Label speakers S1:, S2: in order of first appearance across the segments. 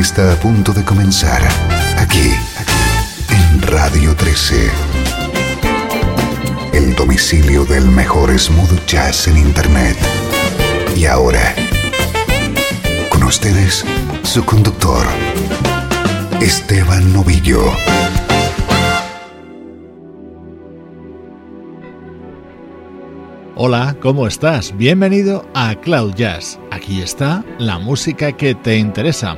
S1: Está a punto de comenzar aquí, en Radio 13. El domicilio del mejor smooth jazz en Internet. Y ahora, con ustedes, su conductor, Esteban Novillo.
S2: Hola, ¿cómo estás? Bienvenido a Cloud Jazz. Aquí está la música que te interesa.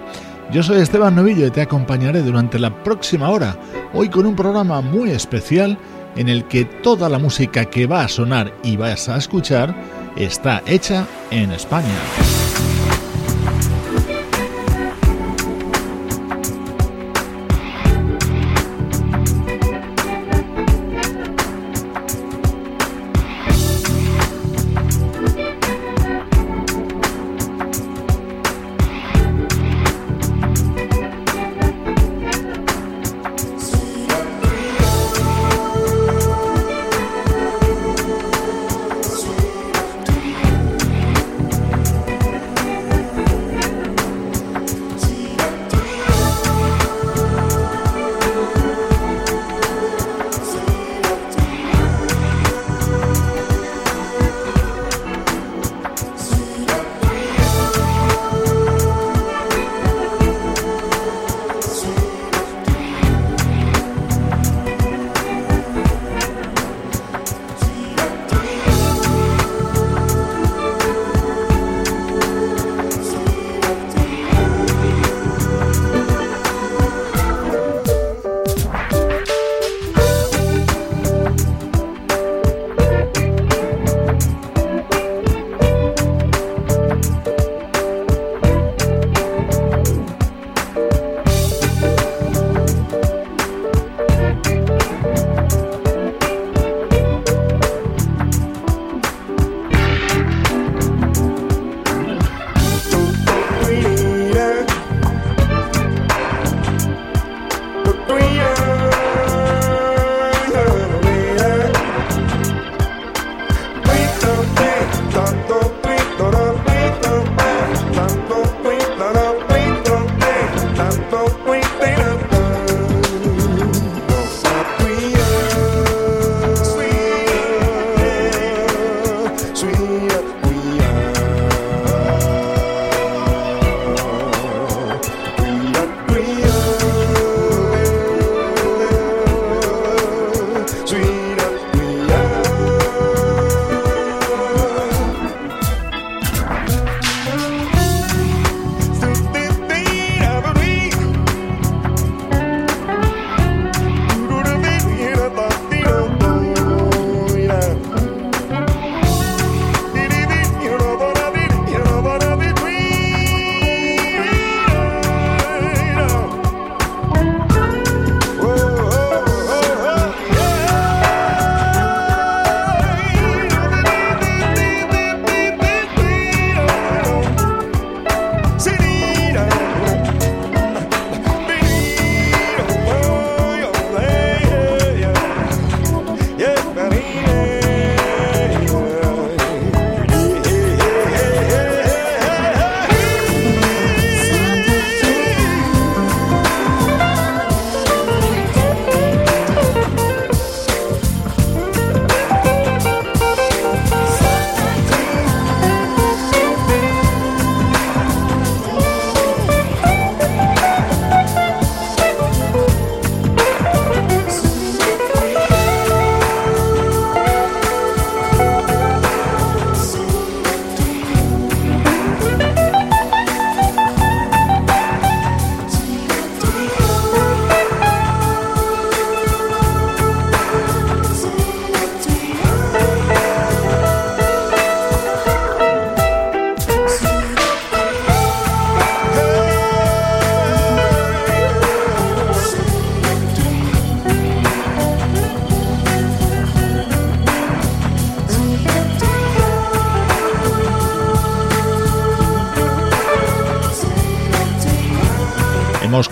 S2: Yo soy Esteban Novillo y te acompañaré durante la próxima hora, hoy con un programa muy especial en el que toda la música que va a sonar y vas a escuchar está hecha en España.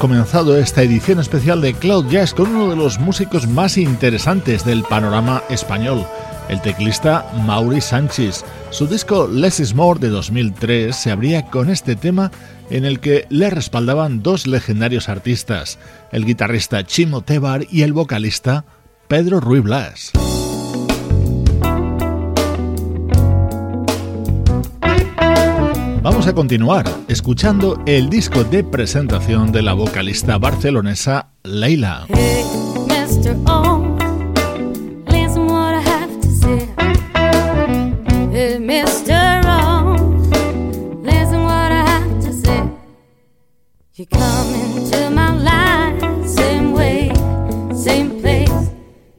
S2: Comenzado esta edición especial de Cloud Jazz con uno de los músicos más interesantes del panorama español, el teclista Mauri Sánchez. Su disco Less is More de 2003 se abría con este tema en el que le respaldaban dos legendarios artistas, el guitarrista Chimo Tebar y el vocalista Pedro Ruy Blas. Vamos a continuar escuchando el disco de presentación de la vocalista barcelonesa Leila.
S3: Hey, Mr. O, listen what I have to say. Hey, Mr. O, listen what I have to say. You come into my life, same way, same place.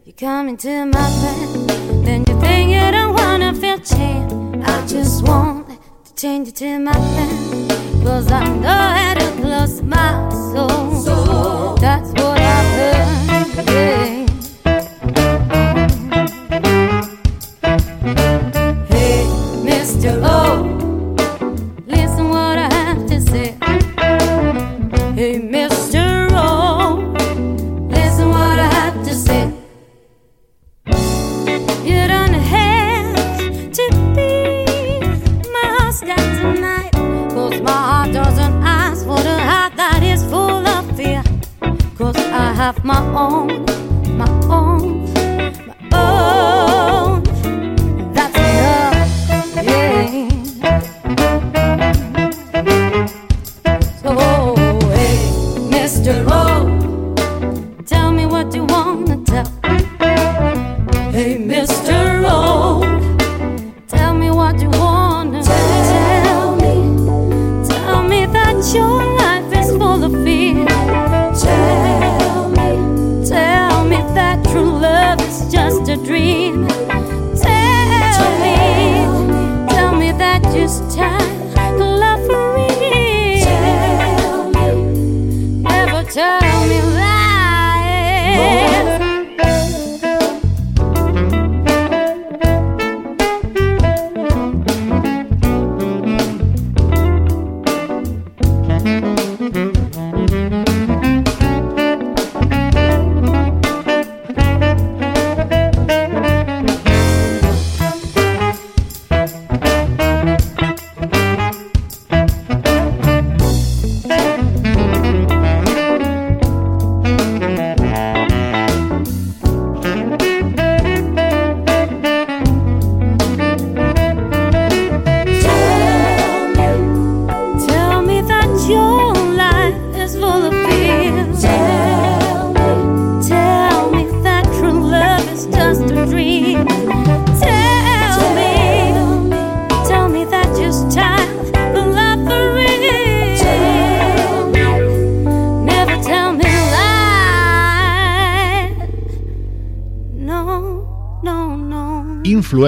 S3: You come into my bed, then you think you don't wanna feel change. I just want change it to my plan. Cause I know how to close my soul. soul. That's what I've heard. Yeah. Have my own, my own, a dream.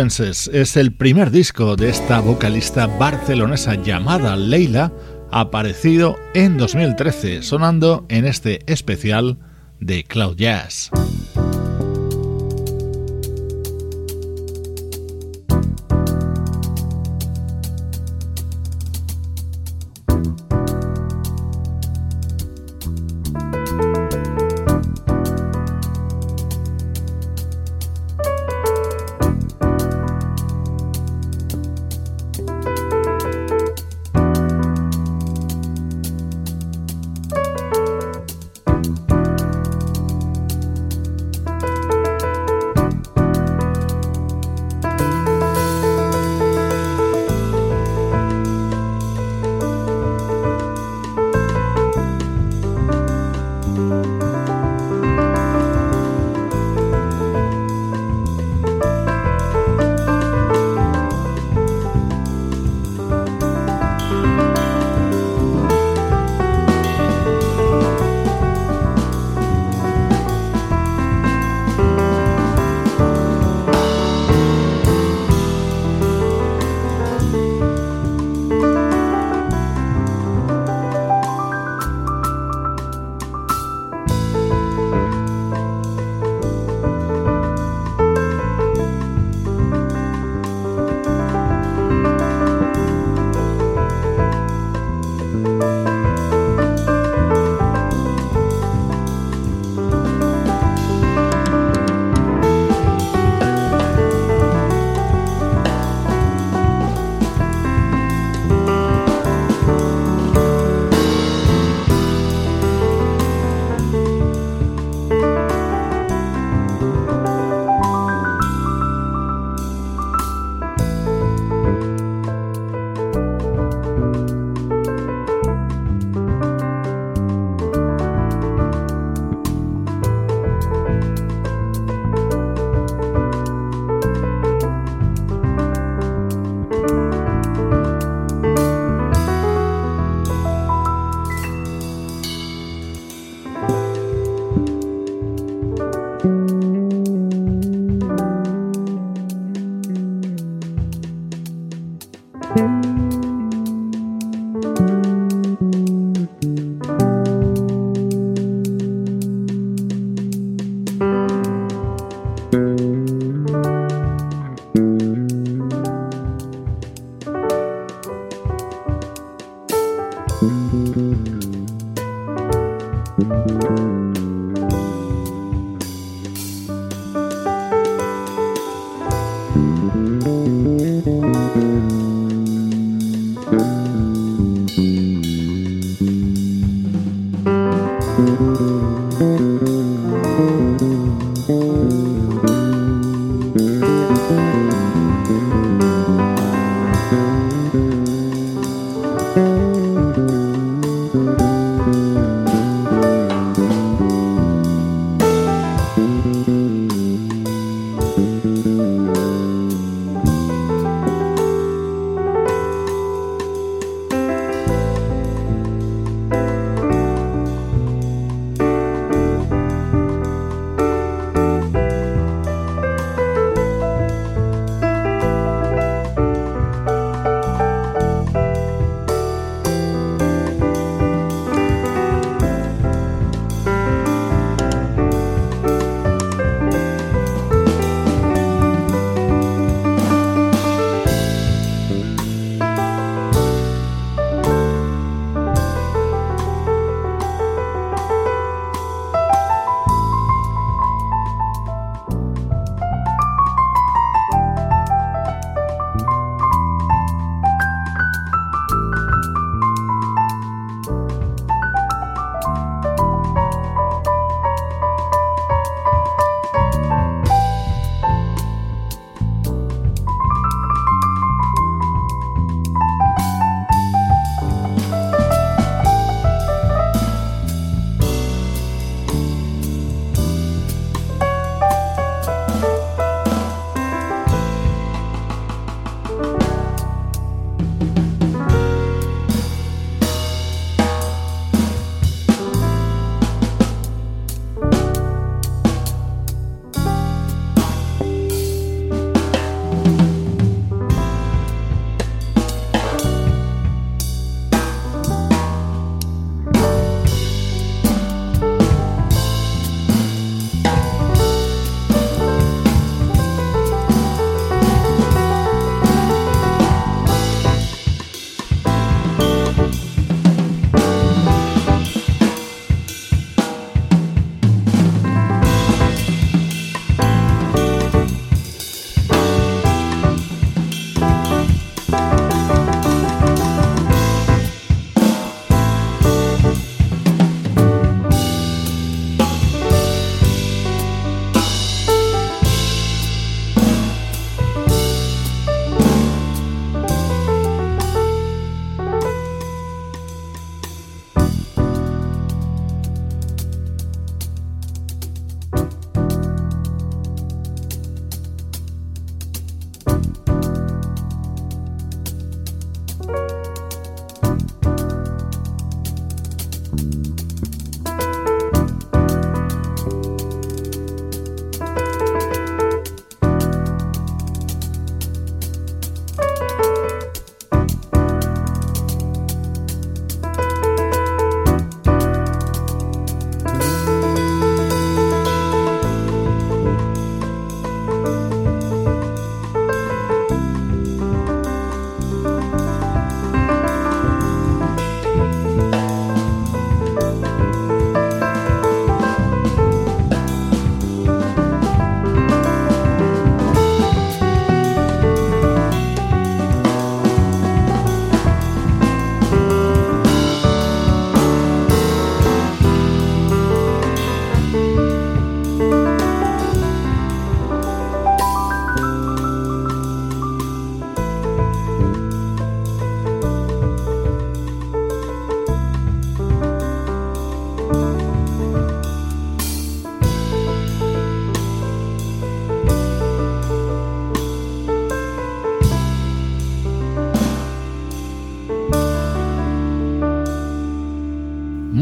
S2: Es el primer disco de esta vocalista barcelonesa llamada Leila, aparecido en 2013, sonando en este especial de Cloud Jazz.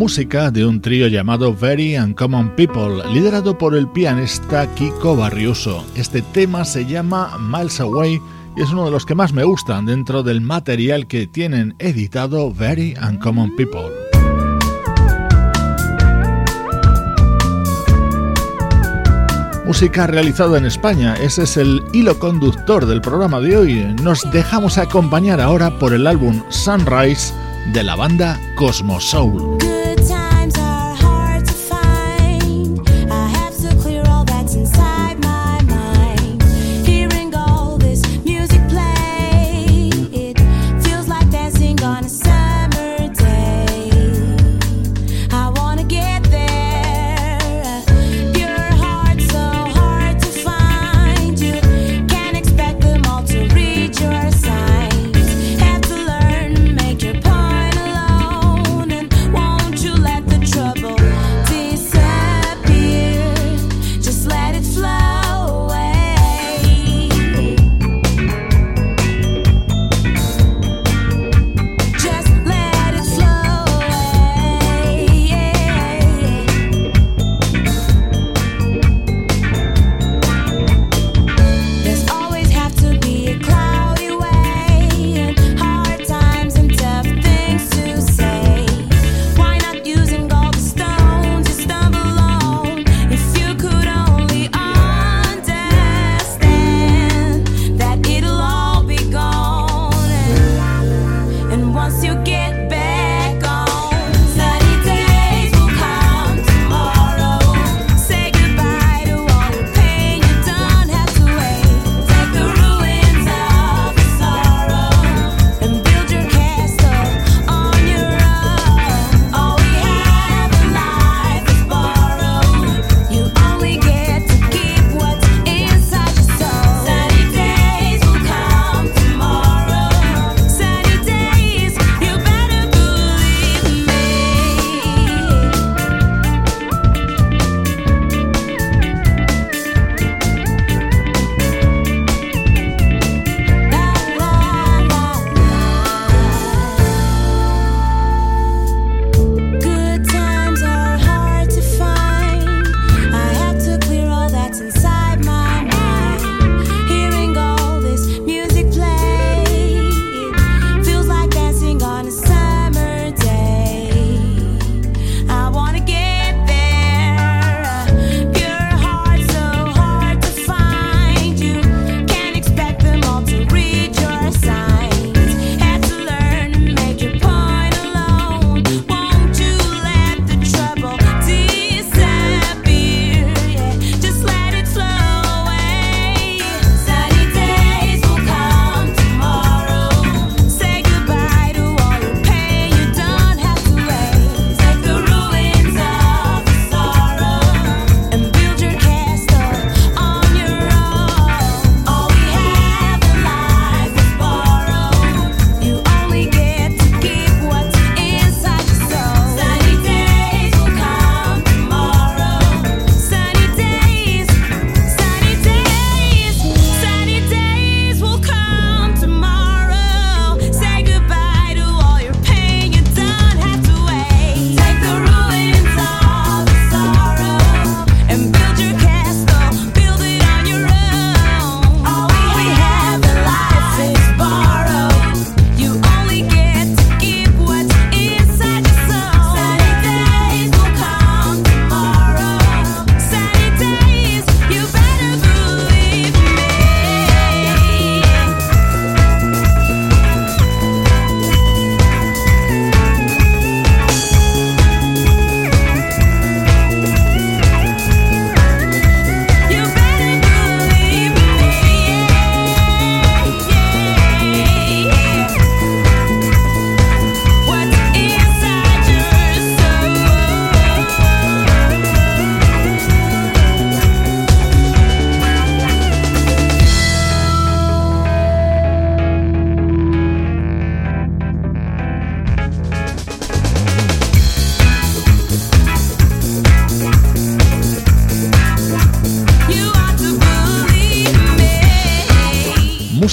S2: Música de un trío llamado Very Uncommon People, liderado por el pianista Kiko Barriuso. Este tema se llama Miles Away y es uno de los que más me gustan dentro del material que tienen editado Very Uncommon People. Música realizada en España, ese es el hilo conductor del programa de hoy. Nos dejamos acompañar ahora por el álbum Sunrise
S4: de la banda Cosmos Soul.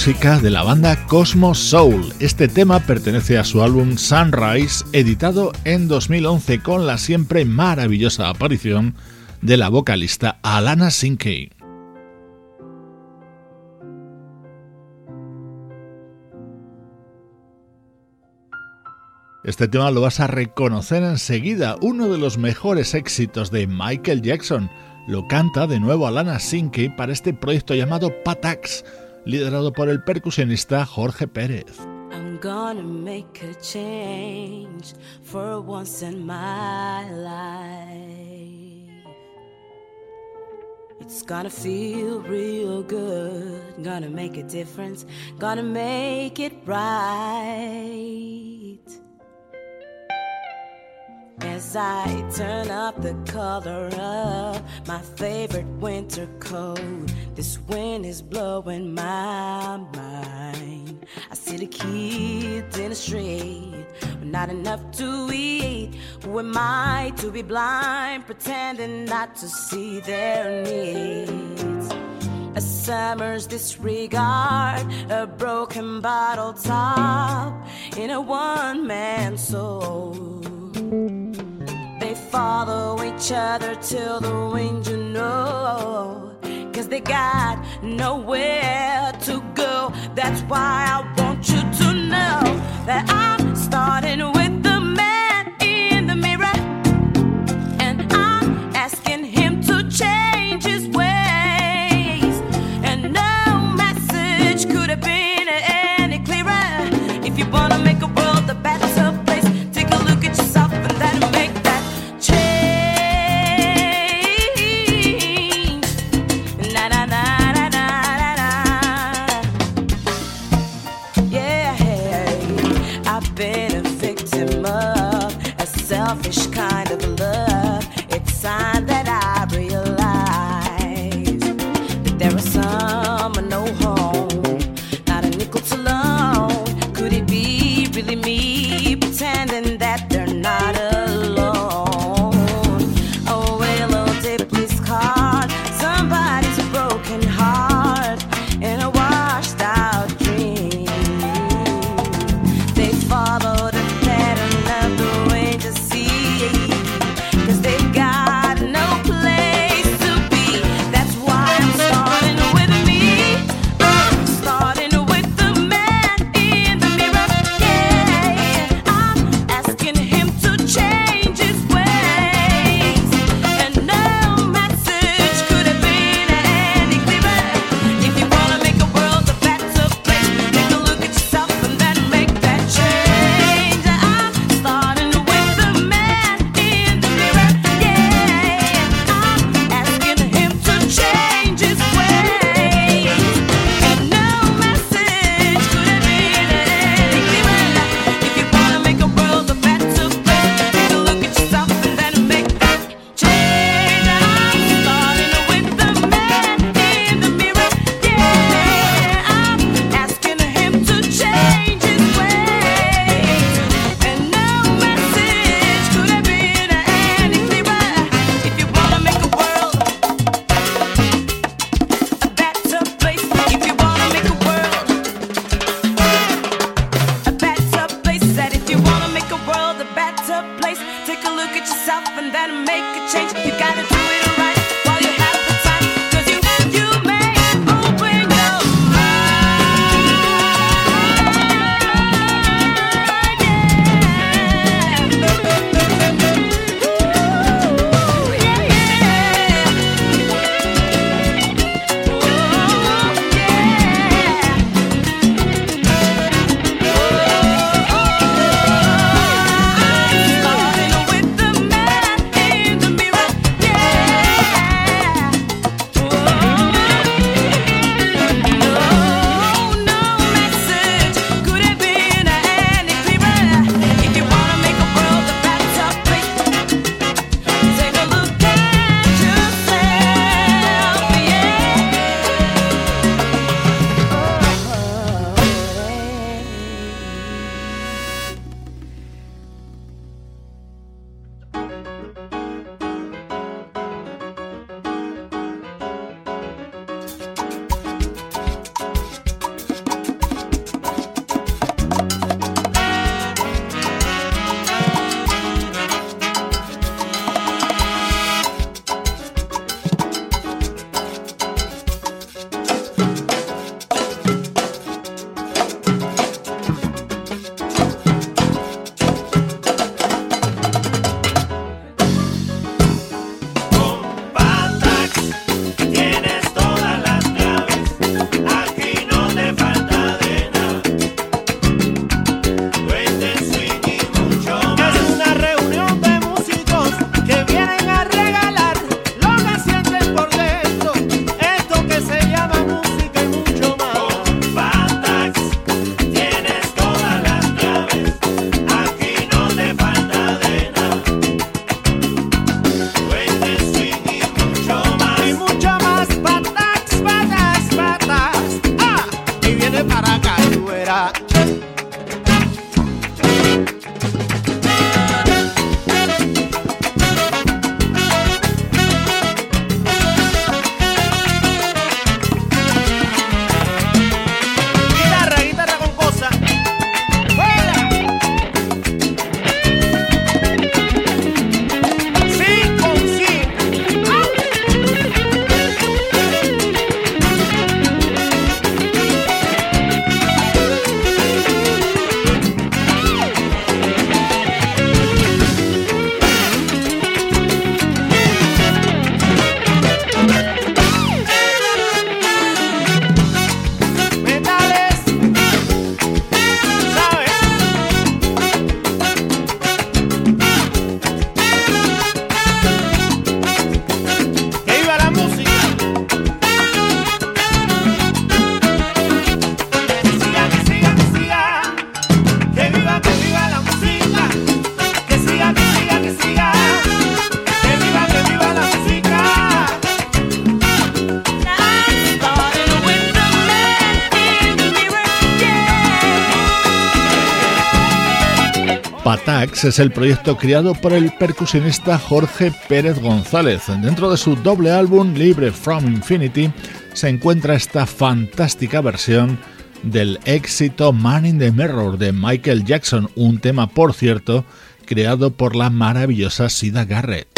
S4: Música de la banda Cosmos Soul. Este tema pertenece a su álbum Sunrise, editado en 2011 con la siempre maravillosa aparición de la vocalista Alana Sinkey. Este tema lo vas a reconocer enseguida, uno de los mejores éxitos de Michael Jackson. Lo canta de nuevo Alana Sinkey para este proyecto llamado Patax liderado por el percusionista Jorge Pérez.
S5: I'm
S4: gonna make a change for once in my life. It's gonna feel real good, gonna make a difference, gonna make it right. As I turn up the color of my favorite winter coat, this wind is blowing my mind. I see the kids in the street with not enough to eat. Who am I to be blind, pretending not to see their needs? A summer's disregard, a broken bottle top in a one man soul. Follow each other till the wind, you know. Cause they got nowhere to go. That's why I want you to know that I'm
S2: Es el proyecto creado por el percusionista Jorge Pérez González. Dentro de su doble álbum Libre from Infinity se encuentra esta fantástica versión del éxito Man in the Mirror de Michael Jackson, un tema por cierto creado por la maravillosa Sida Garrett.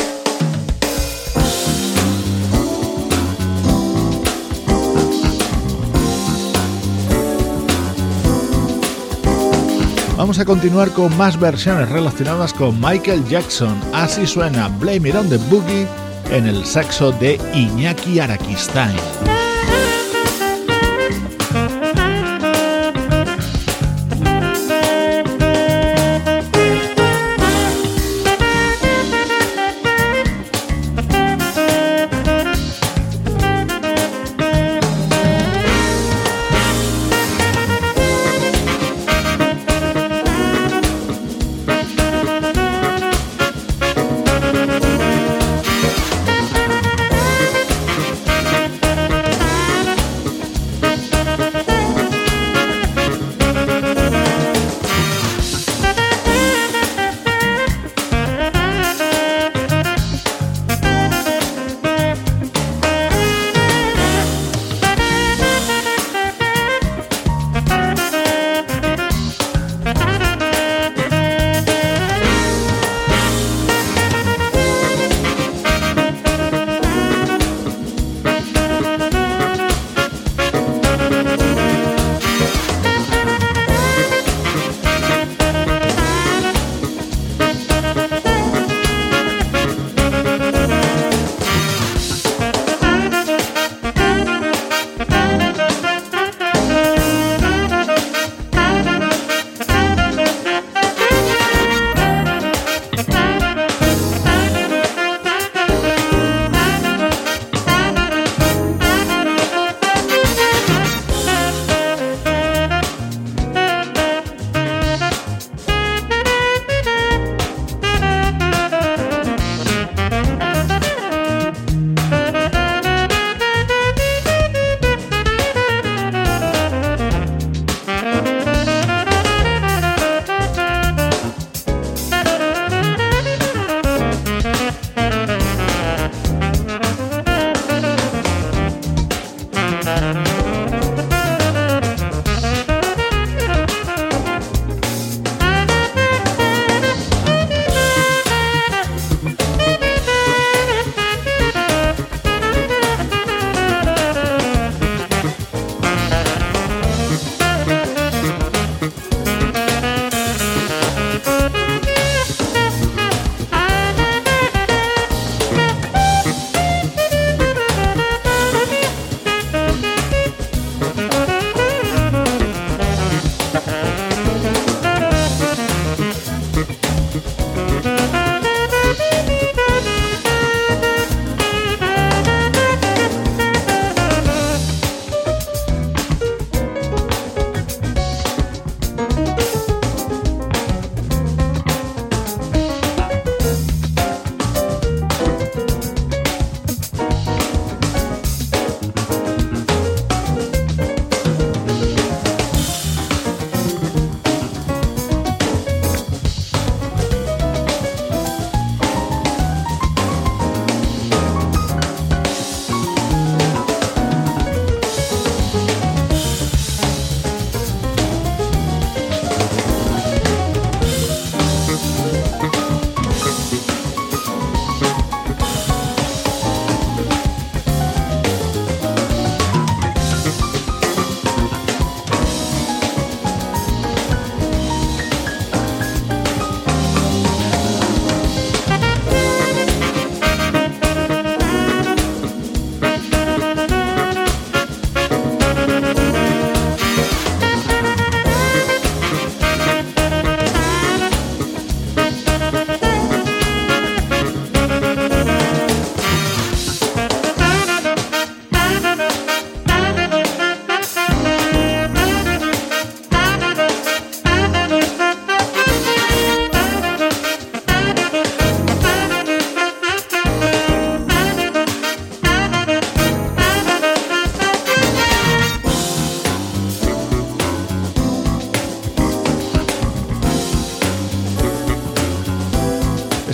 S2: Vamos a continuar con más versiones relacionadas con Michael Jackson. Así suena Blame It on the Boogie en el saxo de Iñaki Arakistain.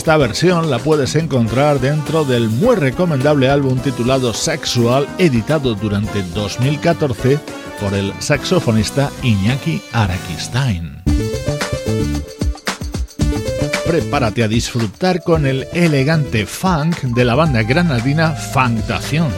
S6: Esta versión la puedes encontrar dentro del muy recomendable álbum titulado Sexual, editado durante 2014 por el saxofonista Iñaki Arakistain. Prepárate a disfrutar con el elegante funk de la banda granadina Funkdación.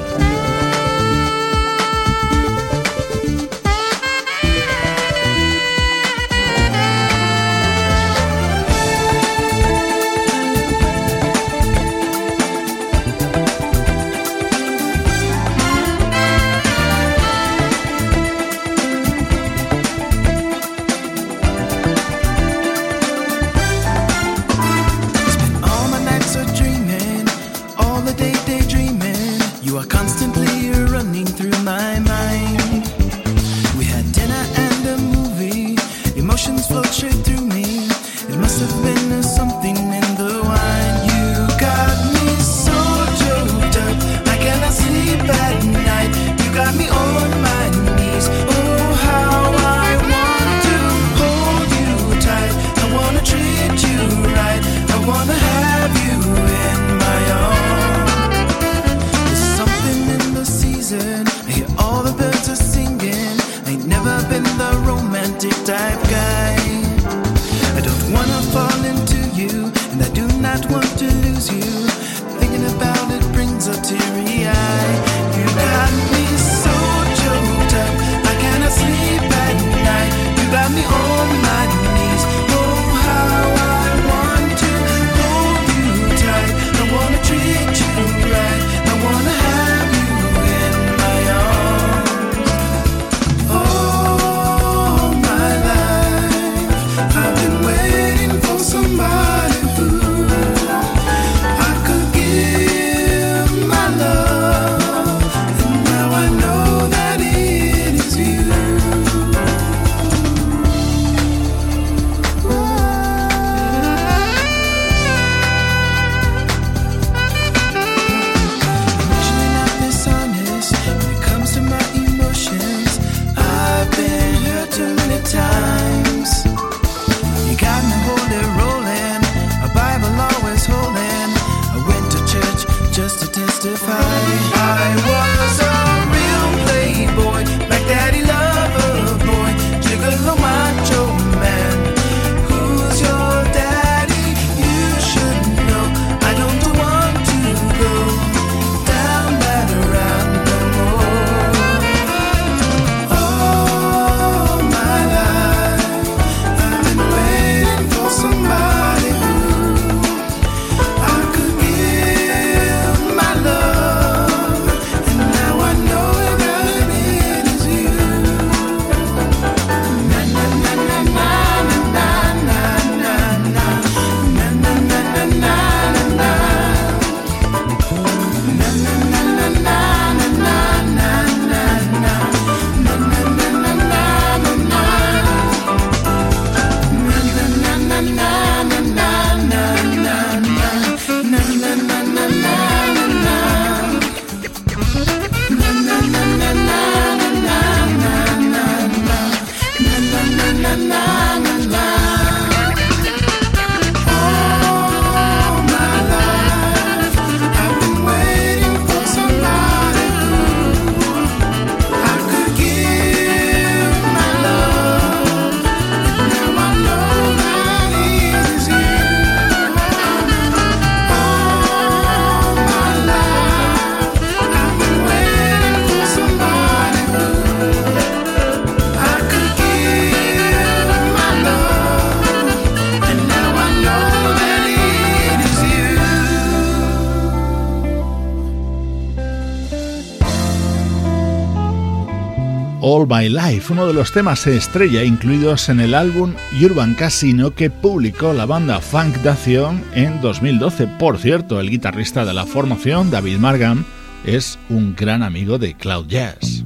S6: Life, uno de los temas estrella incluidos en el álbum Urban Casino que publicó la banda Funk Dación en 2012. Por cierto, el guitarrista de la formación, David Margan, es un gran amigo de Cloud Jazz.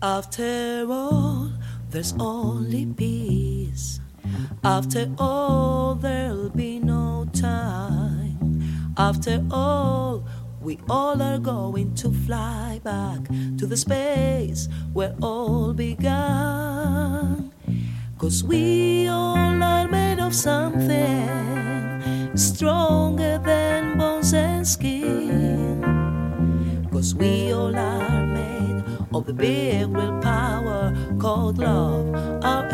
S5: After all, there's only peace. After all, there'll be no time. After all, We all are going to fly back to the space where all began. Cause we all are made of something stronger than bones and skin. Cause we all are made of the big willpower called love, our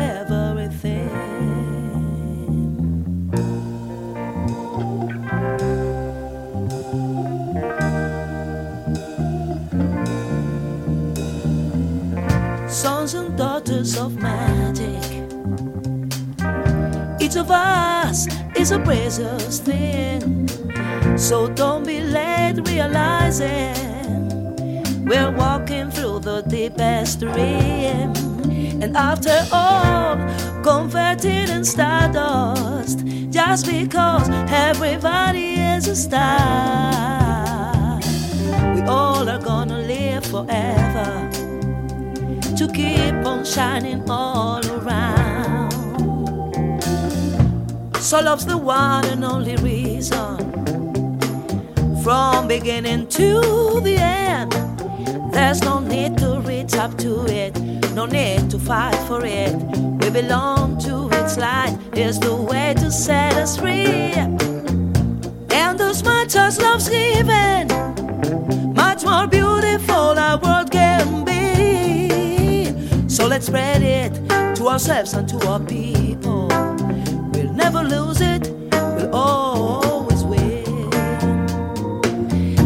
S5: sons and daughters of magic. Each of us is a precious thing, so don't be late realizing we're walking through the deepest dream. And after all, converted in stardust, just because everybody is a star, we all are gonna live forever to keep on shining all around. So love's the one and only reason. From beginning to the end, there's no need to reach up to it, no need to fight for it. We belong to its light, is the way to set us free. And as much as love's given, much more beautiful our world can be. So let's spread it to ourselves and to our people. We'll never lose it, we'll always win.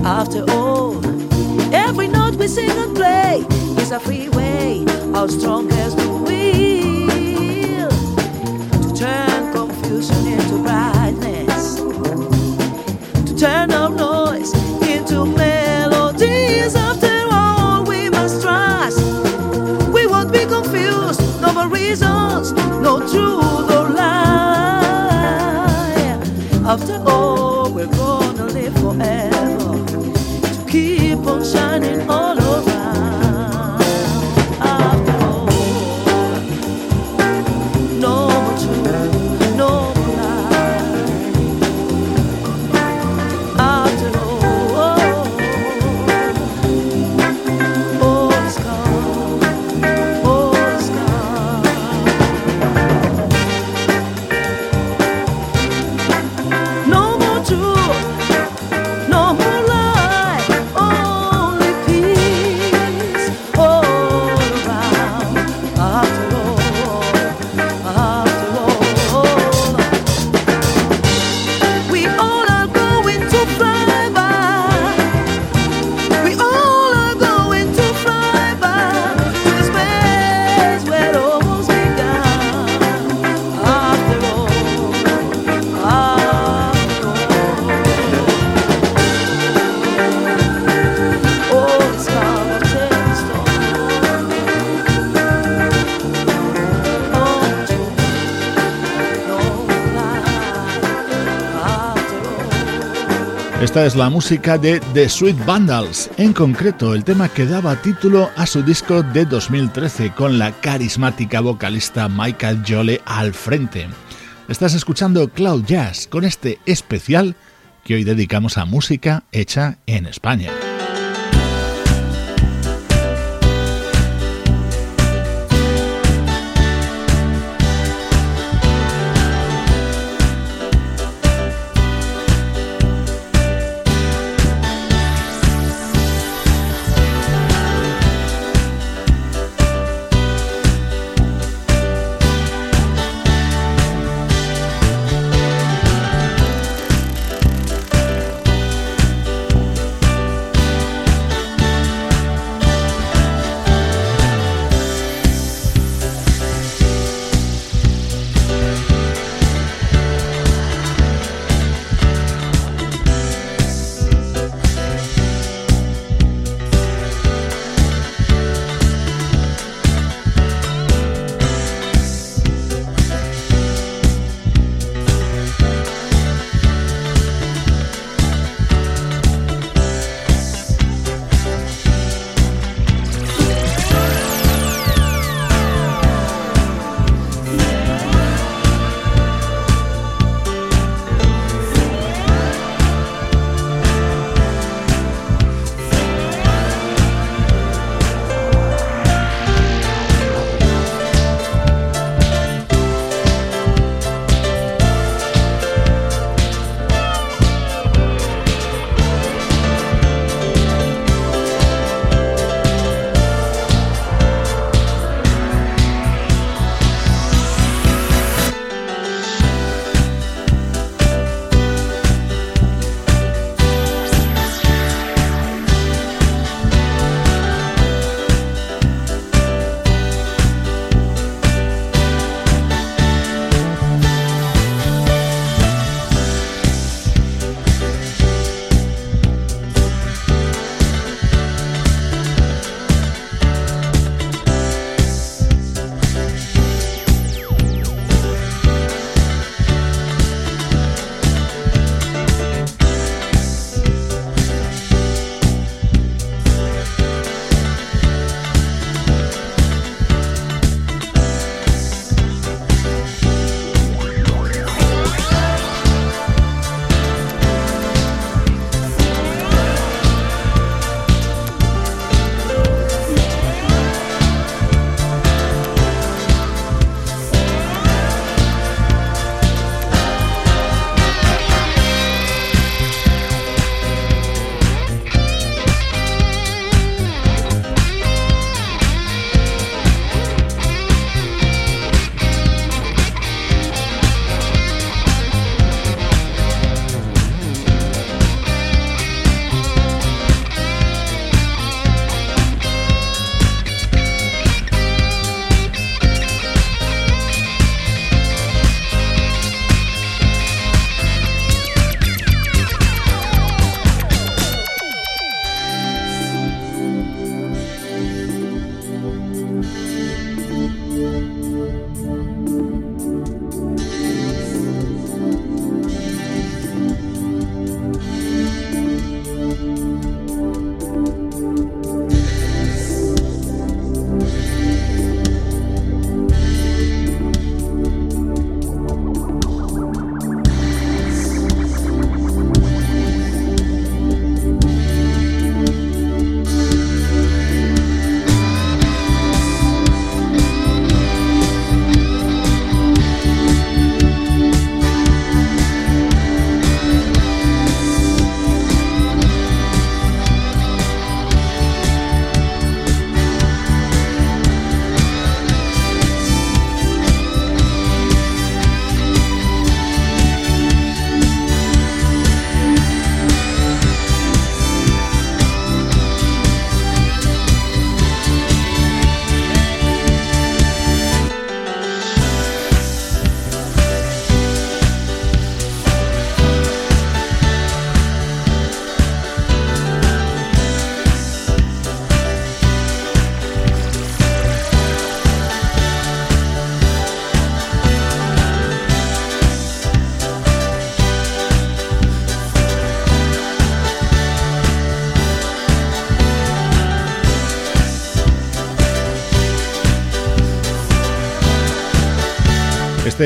S5: After all, every note we sing and play is a free way, our strongest will to turn confusion into brightness, to turn our noise reasons, no truth or lie. After all, we're gonna live forever to keep on shining all
S4: Esta es la música de The Sweet Vandals, en concreto el tema que daba título a su disco de 2013 con la carismática vocalista Michael Jole al frente. Estás escuchando Cloud Jazz con este especial que hoy dedicamos a música hecha en España.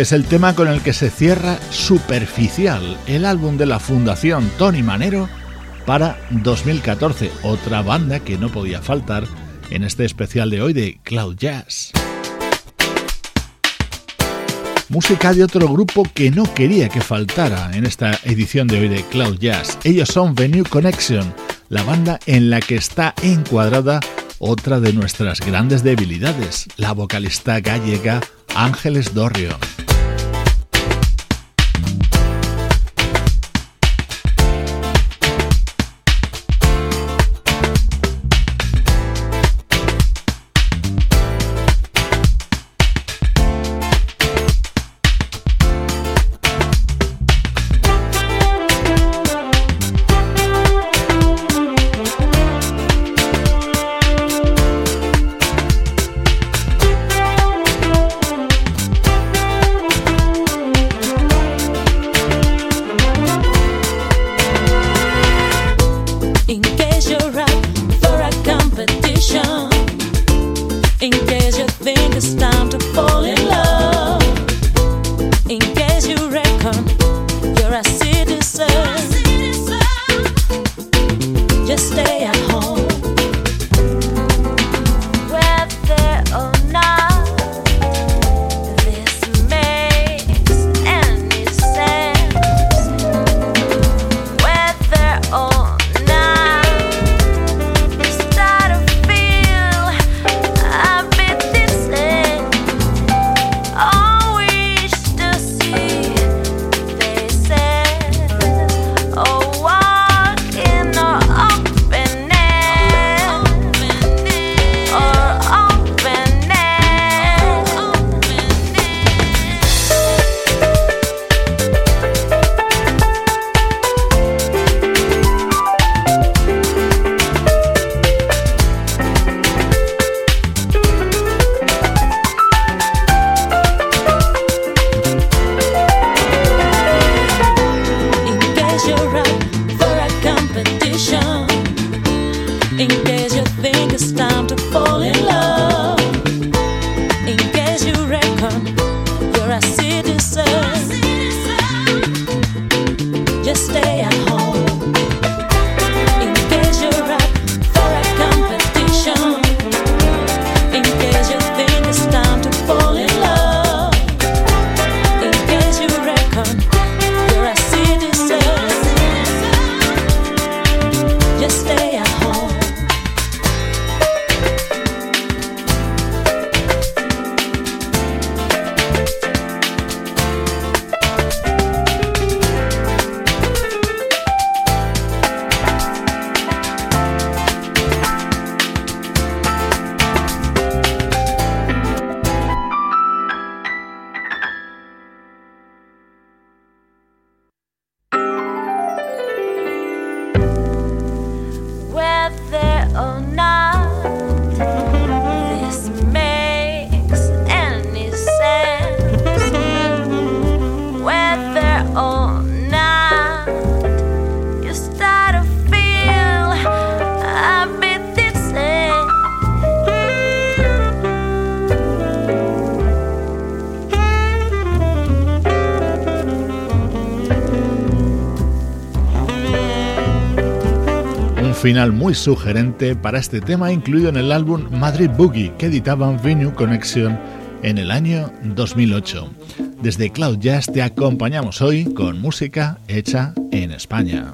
S4: Es el tema con el que se cierra Superficial, el álbum de la Fundación Tony Manero para 2014, otra banda que no podía faltar en este especial de hoy de Cloud Jazz. Música de otro grupo que no quería que faltara en esta edición de hoy de Cloud Jazz. Ellos son Venue Connection, la banda en la que está encuadrada otra de nuestras grandes debilidades, la vocalista gallega Ángeles Dorrio. Final muy sugerente para este tema incluido en el álbum Madrid Boogie que editaban Venue Connection en el año 2008. Desde Cloud Jazz te acompañamos hoy con música hecha en España.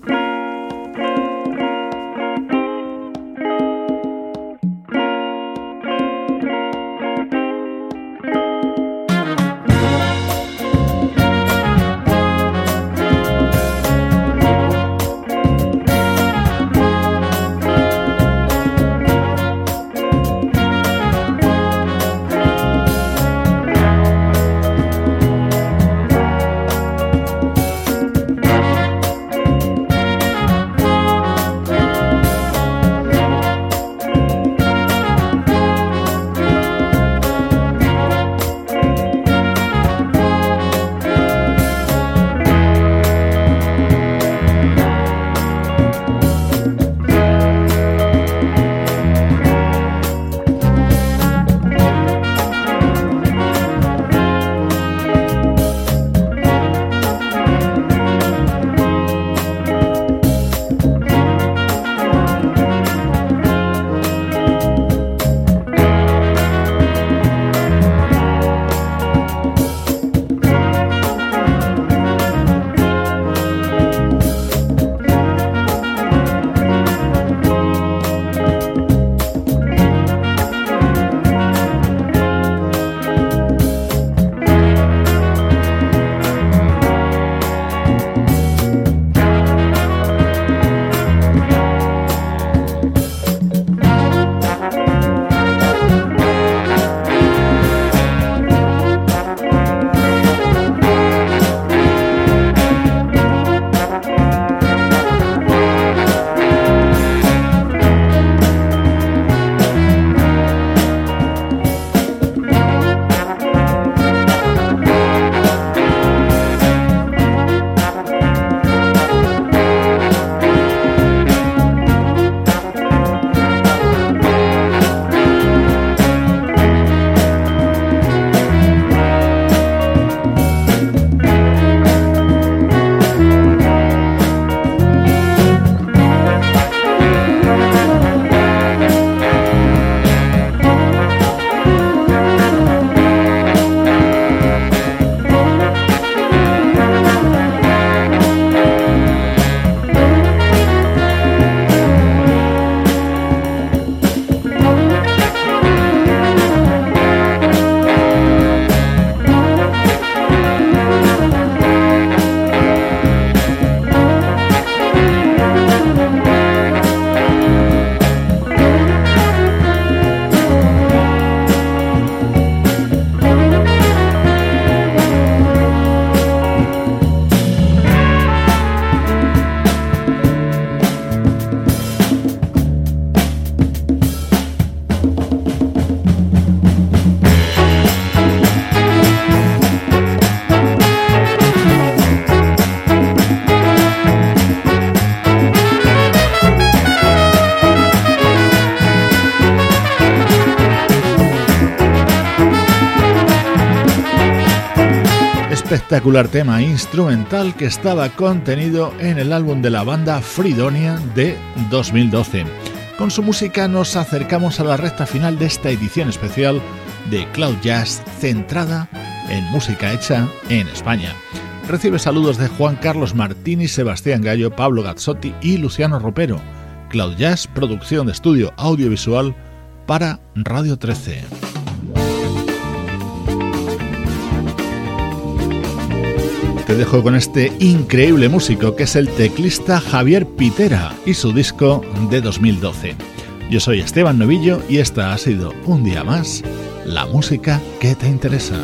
S2: Espectacular tema instrumental que estaba contenido en el álbum de la banda Fridonia de 2012. Con su música nos acercamos a la recta final de esta edición especial de Cloud Jazz centrada en música hecha en España. Recibe saludos de Juan Carlos Martini, Sebastián Gallo, Pablo Gazzotti y Luciano Ropero. Cloud Jazz, producción de estudio audiovisual para Radio 13. Te dejo con este increíble músico que es el teclista Javier Pitera y su disco de 2012. Yo soy Esteban Novillo y esta ha sido un día más la música que te interesa.